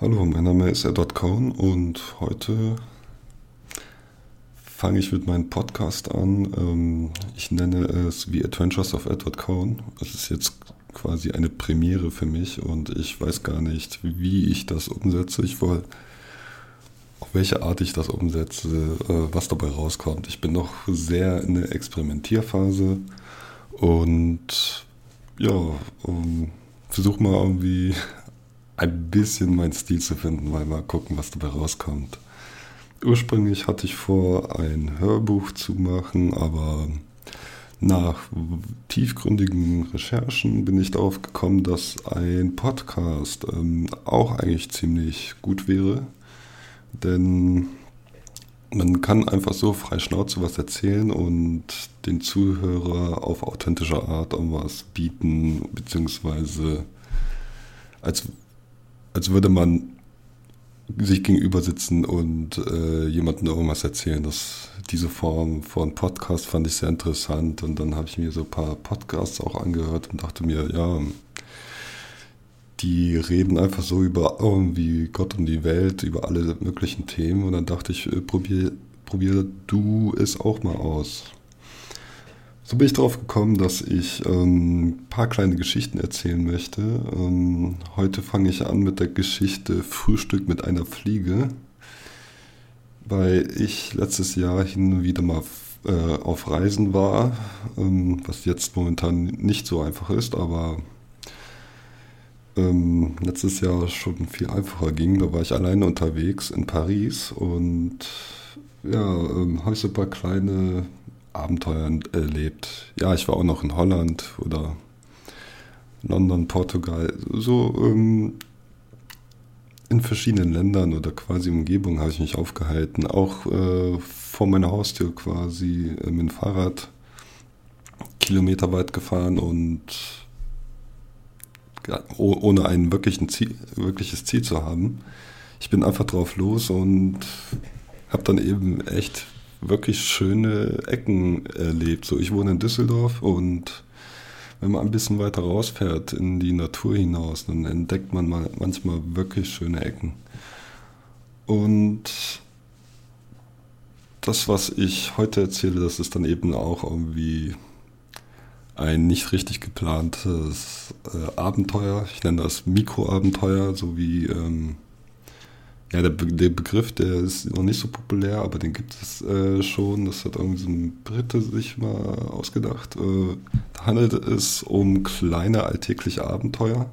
Hallo, mein Name ist Edward Cohn und heute fange ich mit meinem Podcast an. Ähm, ich nenne es The Adventures of Edward Cohn. Es ist jetzt quasi eine Premiere für mich und ich weiß gar nicht, wie ich das umsetze. Ich wollte, auf welche Art ich das umsetze, äh, was dabei rauskommt. Ich bin noch sehr in der Experimentierphase und ja, versuche mal irgendwie ein bisschen meinen Stil zu finden, weil mal gucken, was dabei rauskommt. Ursprünglich hatte ich vor, ein Hörbuch zu machen, aber nach tiefgründigen Recherchen bin ich darauf gekommen, dass ein Podcast ähm, auch eigentlich ziemlich gut wäre. Denn man kann einfach so frei Schnauze was erzählen und den Zuhörer auf authentische Art irgendwas bieten, beziehungsweise als als würde man sich gegenüber sitzen und äh, jemandem irgendwas erzählen. Das, diese Form von Podcast fand ich sehr interessant und dann habe ich mir so ein paar Podcasts auch angehört und dachte mir, ja, die reden einfach so über irgendwie Gott und die Welt, über alle möglichen Themen und dann dachte ich, äh, probier, probier du es auch mal aus. So bin ich darauf gekommen, dass ich ähm, ein paar kleine Geschichten erzählen möchte. Ähm, heute fange ich an mit der Geschichte Frühstück mit einer Fliege, weil ich letztes Jahr hin und wieder mal äh, auf Reisen war, ähm, was jetzt momentan nicht so einfach ist, aber ähm, letztes Jahr schon viel einfacher ging. Da war ich alleine unterwegs in Paris und ja, ähm, habe ich so ein paar kleine Abenteuer erlebt. Ja, ich war auch noch in Holland oder London, Portugal, so ähm, in verschiedenen Ländern oder quasi Umgebung habe ich mich aufgehalten. Auch äh, vor meiner Haustür quasi äh, mit dem Fahrrad Kilometer weit gefahren und ja, ohne ein Ziel, wirkliches Ziel zu haben. Ich bin einfach drauf los und habe dann eben echt wirklich schöne Ecken erlebt. So, ich wohne in Düsseldorf und wenn man ein bisschen weiter rausfährt in die Natur hinaus, dann entdeckt man mal manchmal wirklich schöne Ecken. Und das, was ich heute erzähle, das ist dann eben auch irgendwie ein nicht richtig geplantes äh, Abenteuer. Ich nenne das Mikroabenteuer, so wie ähm, ja, der, Be der, Begriff, der ist noch nicht so populär, aber den gibt es äh, schon. Das hat irgendwie so ein Brite sich mal ausgedacht. Äh, da handelt es um kleine alltägliche Abenteuer,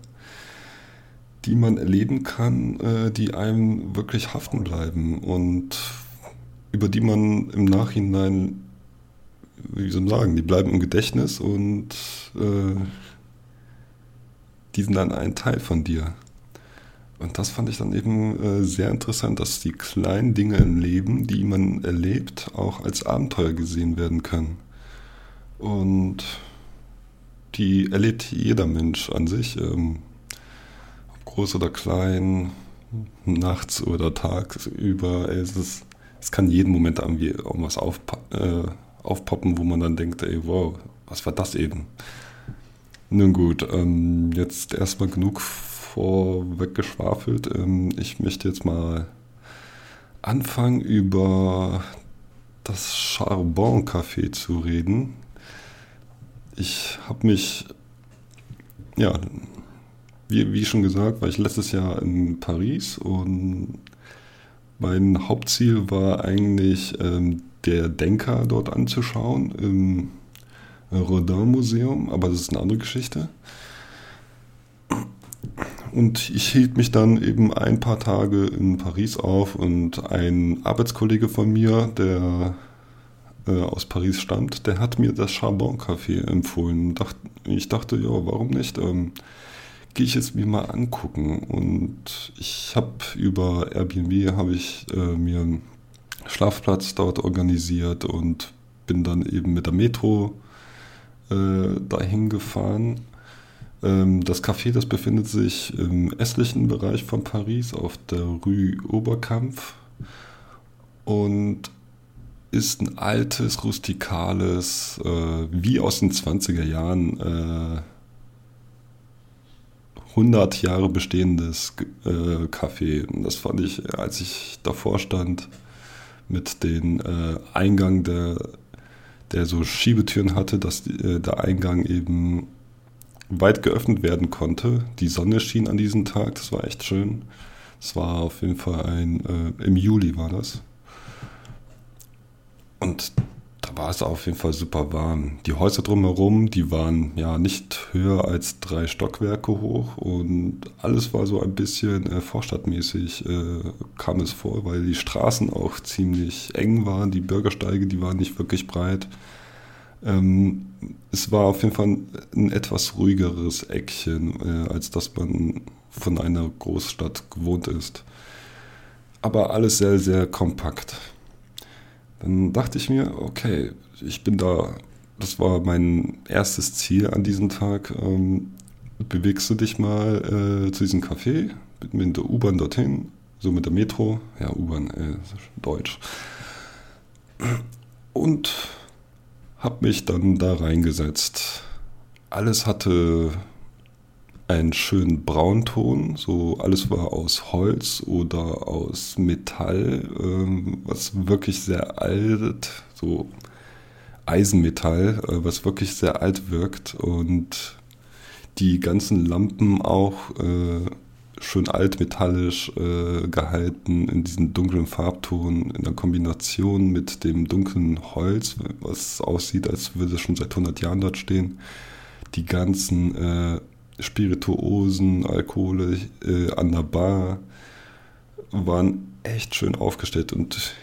die man erleben kann, äh, die einem wirklich haften bleiben und über die man im Nachhinein, wie soll man sagen, die bleiben im Gedächtnis und äh, die sind dann ein Teil von dir. Und das fand ich dann eben äh, sehr interessant, dass die kleinen Dinge im Leben, die man erlebt, auch als Abenteuer gesehen werden können. Und die erlebt jeder Mensch an sich, ähm, ob groß oder klein, nachts oder tagsüber. Es, ist, es kann jeden Moment irgendwie irgendwas aufpa äh, aufpoppen, wo man dann denkt, ey, wow, was war das eben? Nun gut, ähm, jetzt erstmal genug vorweggeschwafelt. Ähm, ich möchte jetzt mal anfangen, über das Charbon Café zu reden. Ich habe mich, ja, wie, wie schon gesagt, war ich letztes Jahr in Paris und mein Hauptziel war eigentlich, ähm, der Denker dort anzuschauen im Rodin Museum, aber das ist eine andere Geschichte. Und ich hielt mich dann eben ein paar Tage in Paris auf und ein Arbeitskollege von mir, der äh, aus Paris stammt, der hat mir das Charbon Café empfohlen. ich dachte, ja, warum nicht? Ähm, Gehe ich es mir mal angucken. Und ich habe über Airbnb habe ich äh, mir einen Schlafplatz dort organisiert und bin dann eben mit der Metro äh, dahin gefahren das Café, das befindet sich im östlichen Bereich von Paris auf der Rue Oberkampf und ist ein altes, rustikales, äh, wie aus den 20er Jahren, äh, 100 Jahre bestehendes äh, Café. Und das fand ich, als ich davor stand, mit dem äh, Eingang, der, der so Schiebetüren hatte, dass äh, der Eingang eben weit geöffnet werden konnte. Die Sonne schien an diesem Tag, das war echt schön. Es war auf jeden Fall ein, äh, im Juli war das. Und da war es auf jeden Fall super warm. Die Häuser drumherum, die waren ja nicht höher als drei Stockwerke hoch und alles war so ein bisschen äh, vorstadtmäßig, äh, kam es vor, weil die Straßen auch ziemlich eng waren, die Bürgersteige, die waren nicht wirklich breit. Ähm, es war auf jeden Fall ein etwas ruhigeres Eckchen, äh, als dass man von einer Großstadt gewohnt ist. Aber alles sehr, sehr kompakt. Dann dachte ich mir, okay, ich bin da, das war mein erstes Ziel an diesem Tag. Ähm, bewegst du dich mal äh, zu diesem Café mit, mit der U-Bahn dorthin, so mit der Metro, ja, U-Bahn, äh, Deutsch. Und habe mich dann da reingesetzt. Alles hatte einen schönen Braunton, so alles war aus Holz oder aus Metall, ähm, was wirklich sehr alt, so Eisenmetall, äh, was wirklich sehr alt wirkt und die ganzen Lampen auch äh, schön altmetallisch äh, gehalten in diesem dunklen Farbton in der Kombination mit dem dunklen Holz, was aussieht, als würde es schon seit 100 Jahren dort stehen. Die ganzen äh, Spirituosen, Alkohole äh, an der Bar waren echt schön aufgestellt und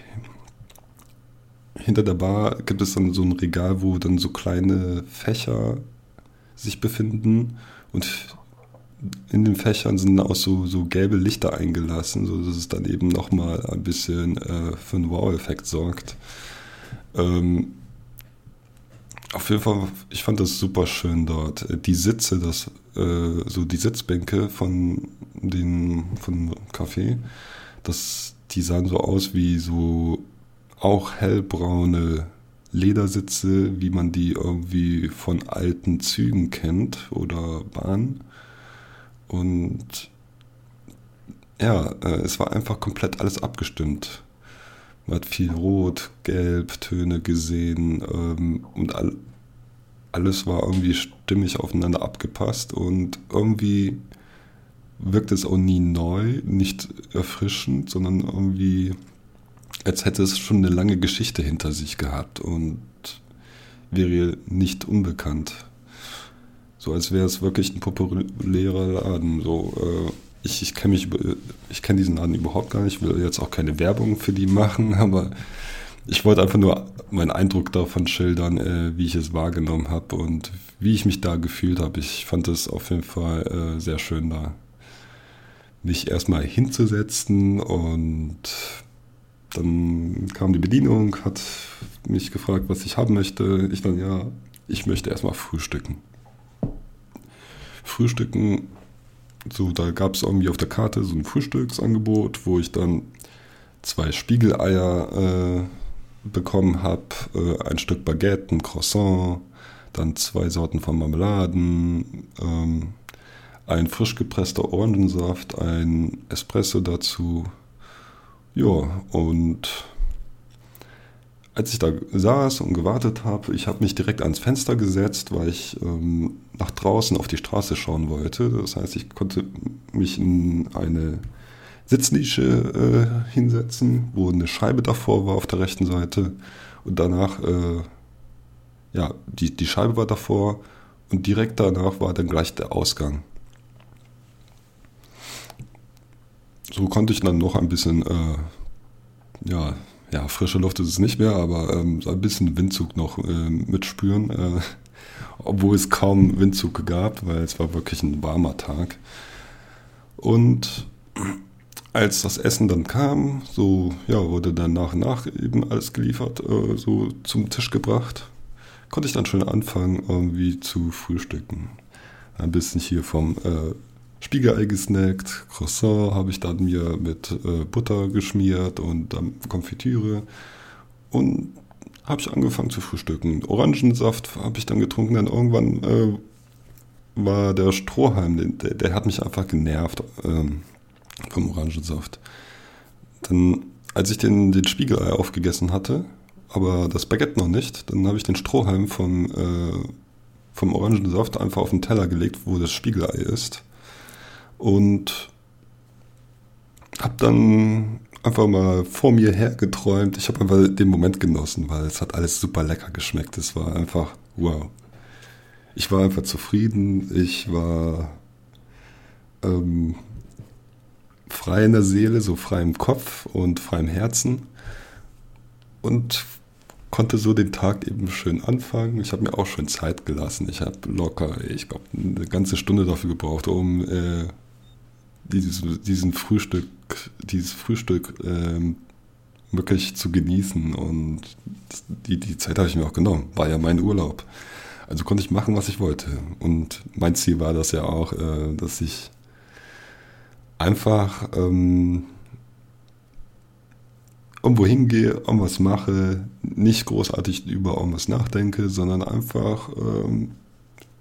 hinter der Bar gibt es dann so ein Regal, wo dann so kleine Fächer sich befinden und in den Fächern sind auch so, so gelbe Lichter eingelassen, sodass es dann eben nochmal ein bisschen äh, für einen Wow-Effekt sorgt. Ähm, auf jeden Fall, ich fand das super schön dort. Die Sitze, das, äh, so die Sitzbänke von den von Café, das, die sahen so aus wie so auch hellbraune Ledersitze, wie man die irgendwie von alten Zügen kennt oder Bahnen. Und ja, äh, es war einfach komplett alles abgestimmt. Man hat viel Rot, Gelb, Töne gesehen ähm, und all, alles war irgendwie stimmig aufeinander abgepasst und irgendwie wirkt es auch nie neu, nicht erfrischend, sondern irgendwie, als hätte es schon eine lange Geschichte hinter sich gehabt und wäre nicht unbekannt. So als wäre es wirklich ein populärer Laden. So, äh, ich, ich kenne mich, ich kenne diesen Laden überhaupt gar nicht, will jetzt auch keine Werbung für die machen, aber ich wollte einfach nur meinen Eindruck davon schildern, äh, wie ich es wahrgenommen habe und wie ich mich da gefühlt habe. Ich fand es auf jeden Fall äh, sehr schön da, mich erstmal hinzusetzen und dann kam die Bedienung, hat mich gefragt, was ich haben möchte. Ich dann, ja, ich möchte erstmal frühstücken. Frühstücken so, da gab es irgendwie auf der Karte so ein Frühstücksangebot, wo ich dann zwei Spiegeleier äh, bekommen habe, äh, ein Stück Baguette, ein Croissant, dann zwei Sorten von Marmeladen, ähm, ein frisch gepresster Orangensaft, ein Espresso dazu. Ja, und als ich da saß und gewartet habe, ich habe mich direkt ans Fenster gesetzt, weil ich ähm, nach draußen auf die Straße schauen wollte. Das heißt, ich konnte mich in eine Sitznische äh, hinsetzen, wo eine Scheibe davor war auf der rechten Seite. Und danach, äh, ja, die, die Scheibe war davor und direkt danach war dann gleich der Ausgang. So konnte ich dann noch ein bisschen, äh, ja, ja, frische Luft ist es nicht mehr, aber ähm, so ein bisschen Windzug noch äh, mitspüren, äh, obwohl es kaum Windzug gab, weil es war wirklich ein warmer Tag. Und als das Essen dann kam, so ja, wurde dann nach und nach eben alles geliefert, äh, so zum Tisch gebracht, konnte ich dann schon anfangen, irgendwie zu frühstücken. Ein bisschen hier vom äh, Spiegelei gesnackt, Croissant habe ich dann mir mit äh, Butter geschmiert und dann Konfitüre und habe ich angefangen zu frühstücken. Orangensaft habe ich dann getrunken, dann irgendwann äh, war der Strohhalm, der, der hat mich einfach genervt ähm, vom Orangensaft. Dann, als ich den, den Spiegelei aufgegessen hatte, aber das Baguette noch nicht, dann habe ich den Strohhalm vom, äh, vom Orangensaft einfach auf den Teller gelegt, wo das Spiegelei ist. Und habe dann einfach mal vor mir hergeträumt. Ich habe einfach den Moment genossen, weil es hat alles super lecker geschmeckt. Es war einfach wow. Ich war einfach zufrieden. Ich war ähm, frei in der Seele, so frei im Kopf und frei im Herzen. Und konnte so den Tag eben schön anfangen. Ich habe mir auch schön Zeit gelassen. Ich habe locker, ich glaube, eine ganze Stunde dafür gebraucht, um äh, dieses, diesen Frühstück, dieses Frühstück ähm, wirklich zu genießen. Und die, die Zeit habe ich mir auch genommen. War ja mein Urlaub. Also konnte ich machen, was ich wollte. Und mein Ziel war das ja auch, äh, dass ich einfach ähm, irgendwo hingehe, irgendwas mache, nicht großartig über irgendwas nachdenke, sondern einfach ähm,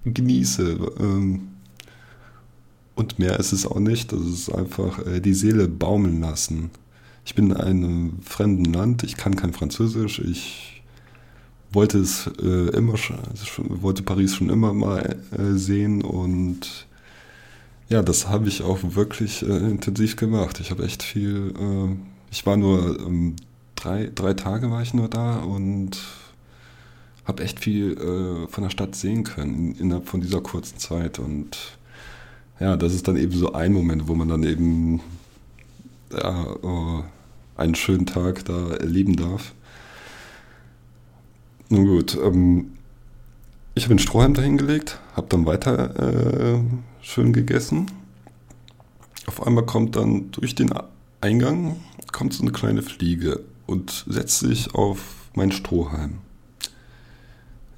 genieße. Ähm, und mehr ist es auch nicht. Das ist einfach äh, die Seele baumeln lassen. Ich bin in einem fremden Land, ich kann kein Französisch, ich wollte es äh, immer schon, wollte Paris schon immer mal äh, sehen und ja, das habe ich auch wirklich äh, intensiv gemacht. Ich habe echt viel, äh, ich war nur ähm, drei, drei Tage war ich nur da und habe echt viel äh, von der Stadt sehen können innerhalb von dieser kurzen Zeit und ja, das ist dann eben so ein Moment, wo man dann eben ja, oh, einen schönen Tag da erleben darf. Nun gut, ähm, ich habe den Strohhalm dahingelegt, habe dann weiter äh, schön gegessen. Auf einmal kommt dann durch den Eingang kommt so eine kleine Fliege und setzt sich auf meinen Strohhalm.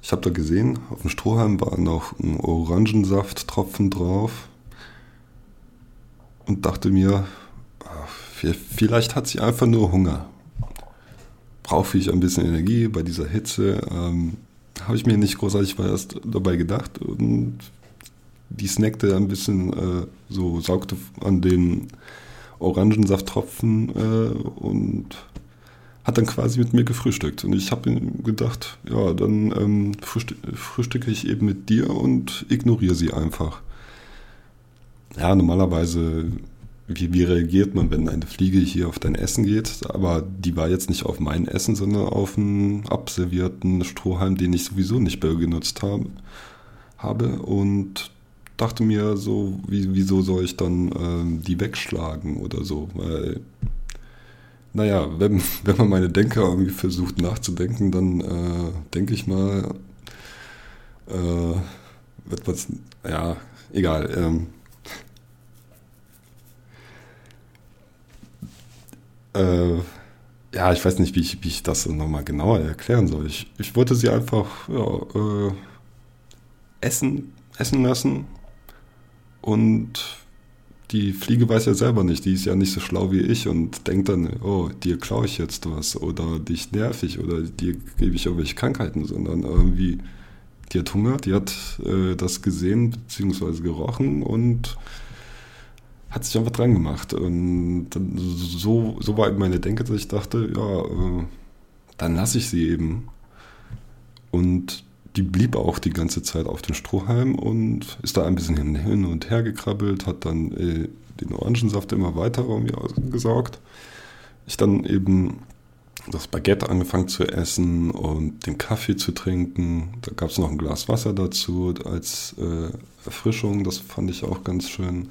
Ich habe da gesehen, auf dem Strohhalm war noch ein Orangensafttropfen drauf und dachte mir, ah, vielleicht hat sie einfach nur Hunger. Brauche ich ein bisschen Energie bei dieser Hitze? Ähm, Habe ich mir nicht großartig erst dabei gedacht und die snackte ein bisschen äh, so, saugte an den Orangensafttropfen äh, und hat dann quasi mit mir gefrühstückt. Und ich habe gedacht, ja, dann ähm, frühstücke ich eben mit dir und ignoriere sie einfach ja, normalerweise, wie, wie reagiert man, wenn eine Fliege hier auf dein Essen geht? Aber die war jetzt nicht auf mein Essen, sondern auf einen abservierten Strohhalm, den ich sowieso nicht mehr genutzt habe. habe. Und dachte mir so, wie, wieso soll ich dann ähm, die wegschlagen oder so? Weil, naja, wenn, wenn man meine Denker irgendwie versucht nachzudenken, dann äh, denke ich mal, äh, wird was, ja, egal. Ähm, äh, ja, ich weiß nicht, wie ich, wie ich das nochmal genauer erklären soll. Ich, ich wollte sie einfach ja, äh, essen, essen lassen und die Fliege weiß ja selber nicht, die ist ja nicht so schlau wie ich und denkt dann, oh, dir klaue ich jetzt was oder dich nerv ich oder dir gebe ich irgendwelche Krankheiten, sondern irgendwie, die hat Hunger, die hat äh, das gesehen bzw. gerochen und hat sich einfach dran gemacht. Und dann, so, so war eben meine Denke, dass ich dachte, ja, äh, dann lasse ich sie eben. Und die blieb auch die ganze Zeit auf dem Strohhalm und ist da ein bisschen hin und her gekrabbelt, hat dann äh, den Orangensaft immer weiter irgendwie ausgesaugt. Ich dann eben das Baguette angefangen zu essen und den Kaffee zu trinken. Da gab es noch ein Glas Wasser dazu als äh, Erfrischung. Das fand ich auch ganz schön.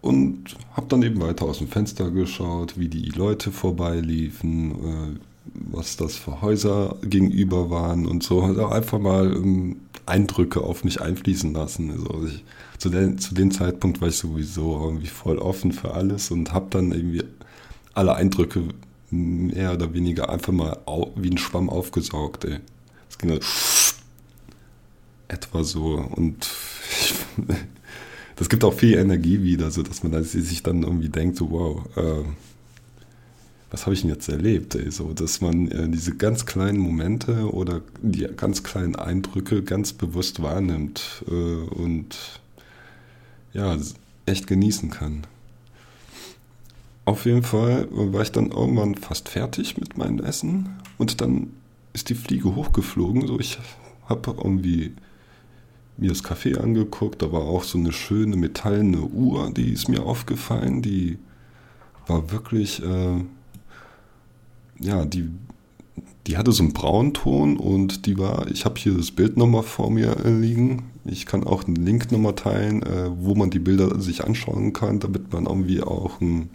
Und habe dann eben weiter aus dem Fenster geschaut, wie die Leute vorbeiliefen, äh, was das für Häuser gegenüber waren und so. Also einfach mal ähm, Eindrücke auf mich einfließen lassen. Also ich, zu, den, zu dem Zeitpunkt war ich sowieso irgendwie voll offen für alles und habe dann irgendwie alle Eindrücke mehr oder weniger einfach mal wie ein Schwamm aufgesaugt. Es ging halt etwa so und ich, das gibt auch viel Energie wieder, so dass man sich dann irgendwie denkt, so wow, äh, was habe ich denn jetzt erlebt? Ey? So, dass man äh, diese ganz kleinen Momente oder die ganz kleinen Eindrücke ganz bewusst wahrnimmt äh, und ja, echt genießen kann. Auf jeden Fall war ich dann irgendwann fast fertig mit meinem Essen und dann ist die Fliege hochgeflogen. So, ich habe irgendwie mir das Café angeguckt, da war auch so eine schöne metallene Uhr, die ist mir aufgefallen, die war wirklich, äh, ja, die, die hatte so einen Braunton und die war, ich habe hier das Bild nochmal vor mir äh, liegen. Ich kann auch einen Link nochmal teilen, äh, wo man die Bilder sich anschauen kann, damit man irgendwie auch ein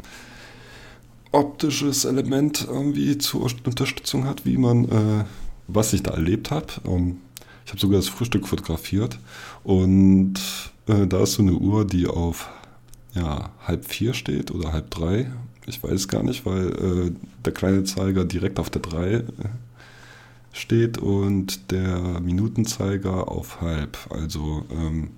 optisches Element irgendwie zur Unterstützung hat, wie man, äh, was ich da erlebt habe. Ähm, ich habe sogar das Frühstück fotografiert und äh, da ist so eine Uhr, die auf ja, halb vier steht oder halb drei. Ich weiß gar nicht, weil äh, der kleine Zeiger direkt auf der drei äh, steht und der Minutenzeiger auf halb. Also ähm,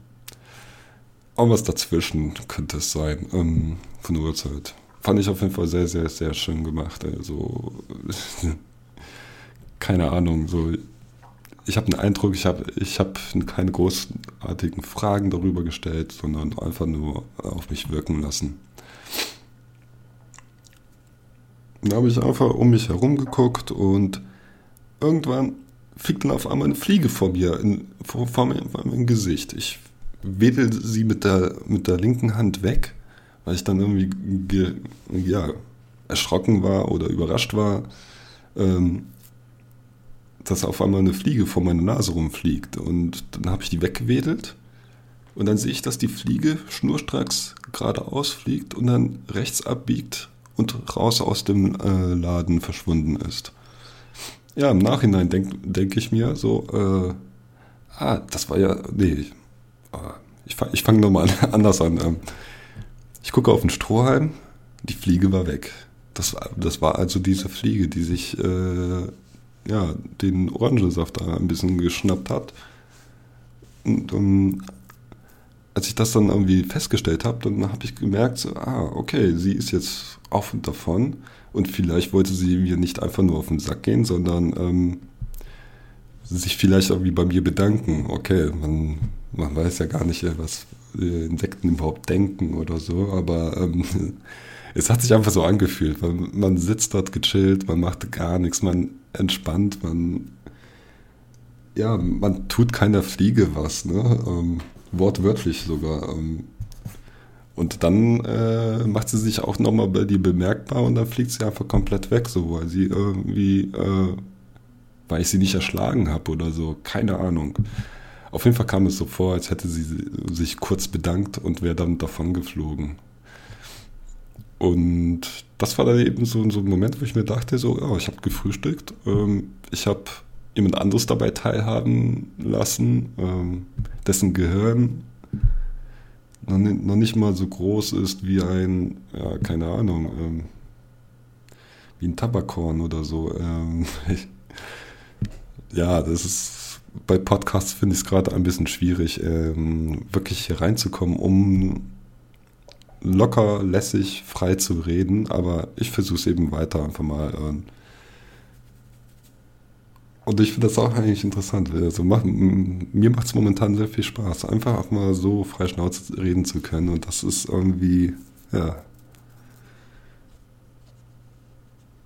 auch was dazwischen könnte es sein ähm, von der Uhrzeit. Fand ich auf jeden Fall sehr, sehr, sehr schön gemacht. Also keine Ahnung, so ich habe den Eindruck, ich habe ich hab keine großartigen Fragen darüber gestellt, sondern einfach nur auf mich wirken lassen. Da habe ich einfach um mich herum geguckt und irgendwann fliegt dann auf einmal eine Fliege vor mir, in, vor, vor, mir, vor meinem Gesicht. Ich wedel sie mit der, mit der linken Hand weg, weil ich dann irgendwie ge, ja, erschrocken war oder überrascht war. Ähm, dass auf einmal eine Fliege vor meiner Nase rumfliegt. Und dann habe ich die weggewedelt. Und dann sehe ich, dass die Fliege schnurstracks geradeaus fliegt und dann rechts abbiegt und raus aus dem äh, Laden verschwunden ist. Ja, im Nachhinein denke denk ich mir so, äh, ah, das war ja, nee, ah, ich, ich fange nochmal anders an. Ähm, ich gucke auf den Strohhalm, die Fliege war weg. Das, das war also diese Fliege, die sich äh, ja, den Orangensaft da ein bisschen geschnappt hat. Und um, als ich das dann irgendwie festgestellt habe, dann habe ich gemerkt, so, ah, okay, sie ist jetzt auf und davon. Und vielleicht wollte sie mir nicht einfach nur auf den Sack gehen, sondern ähm, sich vielleicht irgendwie bei mir bedanken. Okay, man, man weiß ja gar nicht, was Insekten überhaupt denken oder so, aber ähm, es hat sich einfach so angefühlt. Man, man sitzt dort gechillt, man macht gar nichts, man entspannt, man ja, man tut keiner Fliege was, ne? Ähm, wortwörtlich sogar. Ähm, und dann äh, macht sie sich auch nochmal bei dir bemerkbar und dann fliegt sie einfach komplett weg, so weil sie irgendwie, äh, weil ich sie nicht erschlagen habe oder so, keine Ahnung. Auf jeden Fall kam es so vor, als hätte sie sich kurz bedankt und wäre dann davon geflogen. Und das war dann eben so, so ein Moment, wo ich mir dachte, so, oh, ich habe gefrühstückt, ähm, ich habe jemand anderes dabei teilhaben lassen, ähm, dessen Gehirn noch, nicht mal so groß ist wie ein, ja, keine Ahnung, ähm, wie ein Tabakhorn oder so. Ähm, ja, das ist bei Podcasts finde ich es gerade ein bisschen schwierig, ähm, wirklich hier reinzukommen, um locker, lässig, frei zu reden, aber ich versuche es eben weiter einfach mal. Und ich finde das auch eigentlich interessant. Also mach, mir macht es momentan sehr viel Spaß, einfach auch mal so frei Schnauze reden zu können. Und das ist irgendwie, ja.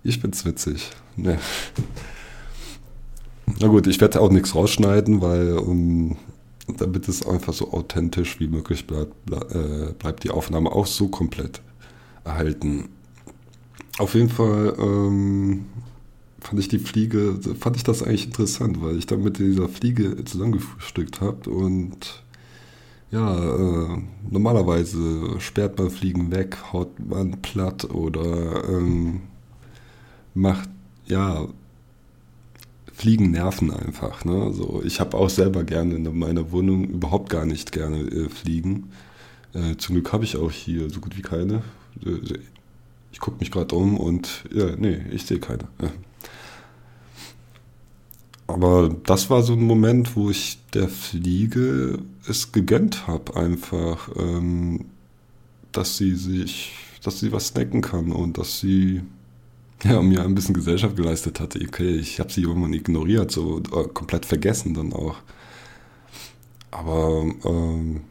Ich find's witzig. Ne. Na gut, ich werde auch nichts rausschneiden, weil um, damit es einfach so authentisch wie möglich bleibt, äh, bleibt die Aufnahme auch so komplett erhalten. Auf jeden Fall ähm, fand ich die Fliege, fand ich das eigentlich interessant, weil ich dann mit dieser Fliege zusammengefrühstückt habe und ja, äh, normalerweise sperrt man Fliegen weg, haut man platt oder ähm, macht, ja, Fliegen nerven einfach. Ne? So, ich habe auch selber gerne in meiner Wohnung überhaupt gar nicht gerne äh, Fliegen. Äh, zum Glück habe ich auch hier so gut wie keine. Äh, ich gucke mich gerade um und ja, nee, ich sehe keine. Aber das war so ein Moment, wo ich der Fliege es gegönnt habe, einfach, ähm, dass sie sich, dass sie was snacken kann und dass sie ja, mir ein bisschen Gesellschaft geleistet hatte. Okay, ich habe sie irgendwann ignoriert, so äh, komplett vergessen dann auch. Aber ähm,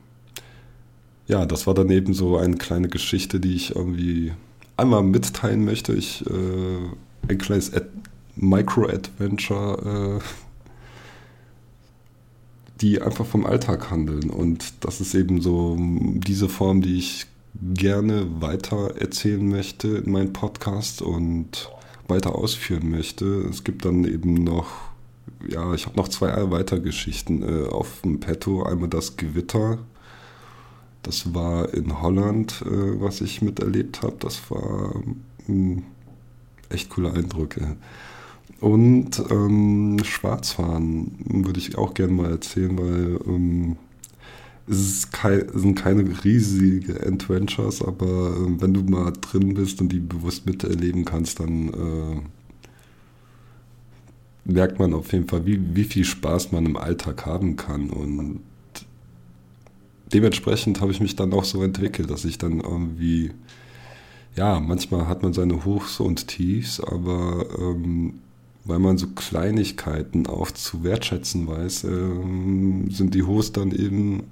ja, das war dann eben so eine kleine Geschichte, die ich irgendwie einmal mitteilen möchte. Ich äh, ein kleines Micro-Adventure, äh, die einfach vom Alltag handeln. Und das ist eben so diese Form, die ich gerne weiter erzählen möchte in meinem Podcast und weiter ausführen möchte. Es gibt dann eben noch, ja, ich habe noch zwei weitere Geschichten äh, auf dem Petto. Einmal das Gewitter. Das war in Holland, äh, was ich miterlebt habe. Das war mh, hm, echt coole Eindrücke. Und ähm, Schwarzfahren würde ich auch gerne mal erzählen, weil ähm, es kein, sind keine riesigen Adventures, aber äh, wenn du mal drin bist und die bewusst miterleben kannst, dann äh, merkt man auf jeden Fall, wie, wie viel Spaß man im Alltag haben kann. Und dementsprechend habe ich mich dann auch so entwickelt, dass ich dann irgendwie, ja, manchmal hat man seine Hochs und Tiefs, aber ähm, weil man so Kleinigkeiten auch zu wertschätzen weiß, ähm, sind die Hochs dann eben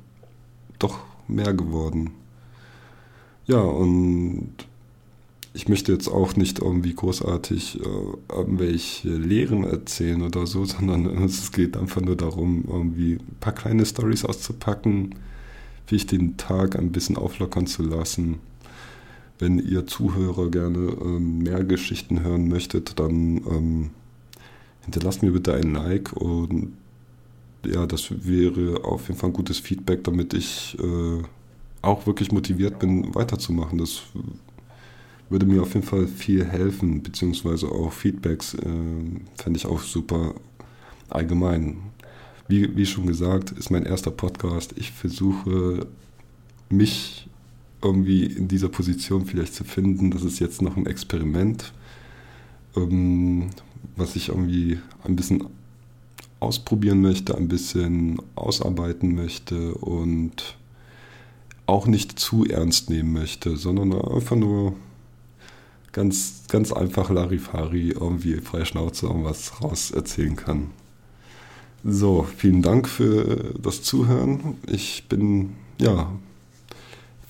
doch mehr geworden. Ja, und ich möchte jetzt auch nicht irgendwie großartig äh, irgendwelche Lehren erzählen oder so, sondern es geht einfach nur darum, irgendwie ein paar kleine Stories auszupacken, wie ich den Tag ein bisschen auflockern zu lassen. Wenn ihr Zuhörer gerne ähm, mehr Geschichten hören möchtet, dann ähm, hinterlasst mir bitte ein Like und ja, das wäre auf jeden Fall ein gutes Feedback, damit ich äh, auch wirklich motiviert bin, weiterzumachen. Das würde mir auf jeden Fall viel helfen, beziehungsweise auch Feedbacks äh, fände ich auch super allgemein. Wie, wie schon gesagt, ist mein erster Podcast. Ich versuche mich irgendwie in dieser Position vielleicht zu finden. Das ist jetzt noch ein Experiment, ähm, was ich irgendwie ein bisschen ausprobieren möchte, ein bisschen ausarbeiten möchte und auch nicht zu ernst nehmen möchte, sondern einfach nur ganz, ganz einfach Larifari irgendwie freie Schnauze irgendwas raus erzählen kann. So, vielen Dank für das Zuhören. Ich bin, ja,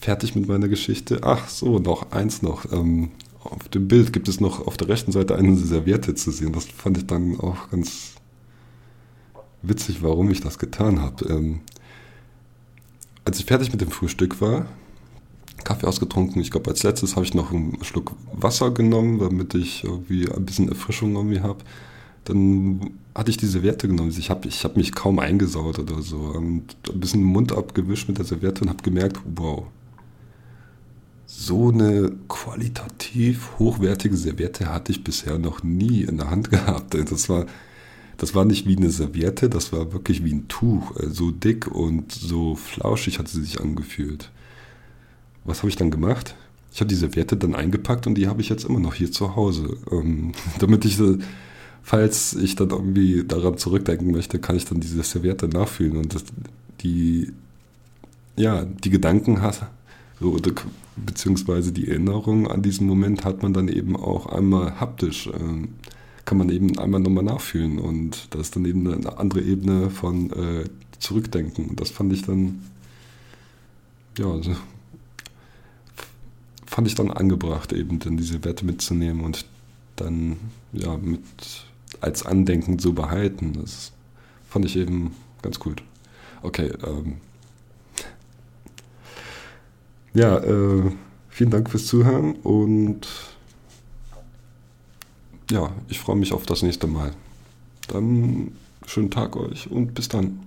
fertig mit meiner Geschichte. Ach so, noch eins noch. Ähm, auf dem Bild gibt es noch auf der rechten Seite eine Serviette zu sehen. Das fand ich dann auch ganz witzig, warum ich das getan habe. Ähm, als ich fertig mit dem Frühstück war, Kaffee ausgetrunken, ich glaube als letztes habe ich noch einen Schluck Wasser genommen, damit ich irgendwie ein bisschen Erfrischung irgendwie habe. Dann hatte ich diese Serviette genommen. Ich habe ich hab mich kaum eingesaut oder so und ein bisschen den Mund abgewischt mit der Serviette und habe gemerkt, wow, so eine qualitativ hochwertige Serviette hatte ich bisher noch nie in der Hand gehabt. Das war das war nicht wie eine Serviette, das war wirklich wie ein Tuch. Äh, so dick und so flauschig hat sie sich angefühlt. Was habe ich dann gemacht? Ich habe die Serviette dann eingepackt und die habe ich jetzt immer noch hier zu Hause. Ähm, damit ich, falls ich dann irgendwie daran zurückdenken möchte, kann ich dann diese Serviette nachfühlen und das, die, ja, die Gedanken hat, oder, beziehungsweise die Erinnerung an diesen Moment hat man dann eben auch einmal haptisch. Ähm, kann man eben einmal nochmal nachfühlen und das ist dann eben eine andere Ebene von äh, Zurückdenken. Und das fand ich dann, ja, also, fand ich dann angebracht, eben dann diese Werte mitzunehmen und dann ja mit als Andenken zu behalten. Das fand ich eben ganz gut. Okay, ähm, ja, äh, vielen Dank fürs Zuhören und ja, ich freue mich auf das nächste Mal. Dann schönen Tag euch und bis dann.